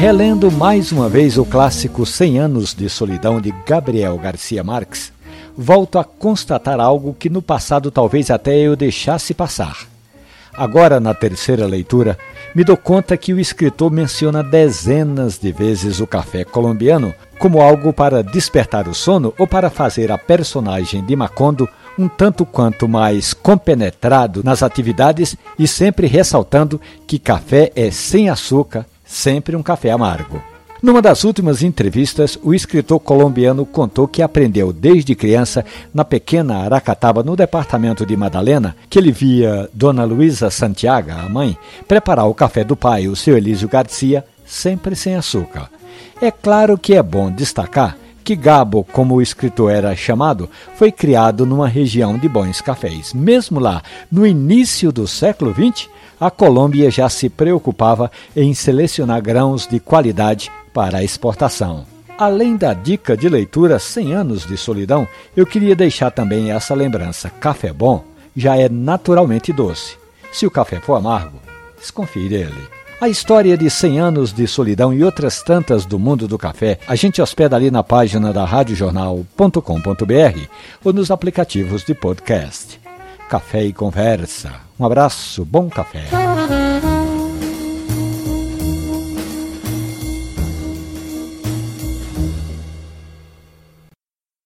Relendo mais uma vez o clássico 100 anos de solidão de Gabriel Garcia Marques, volto a constatar algo que no passado talvez até eu deixasse passar. Agora, na terceira leitura, me dou conta que o escritor menciona dezenas de vezes o café colombiano como algo para despertar o sono ou para fazer a personagem de Macondo um tanto quanto mais compenetrado nas atividades e sempre ressaltando que café é sem açúcar, sempre um café amargo. Numa das últimas entrevistas, o escritor colombiano contou que aprendeu desde criança, na pequena Aracataba, no departamento de Madalena, que ele via Dona Luísa Santiago, a mãe, preparar o café do pai, o seu Elísio Garcia, sempre sem açúcar. É claro que é bom destacar que Gabo, como o escritor era chamado, foi criado numa região de bons cafés. Mesmo lá, no início do século XX, a Colômbia já se preocupava em selecionar grãos de qualidade para exportação. Além da dica de leitura 100 anos de solidão, eu queria deixar também essa lembrança: café bom já é naturalmente doce. Se o café for amargo, desconfie dele. A história de 100 anos de solidão e outras tantas do mundo do café, a gente hospeda ali na página da radiojornal.com.br ou nos aplicativos de podcast. Café e conversa. Um abraço, bom café.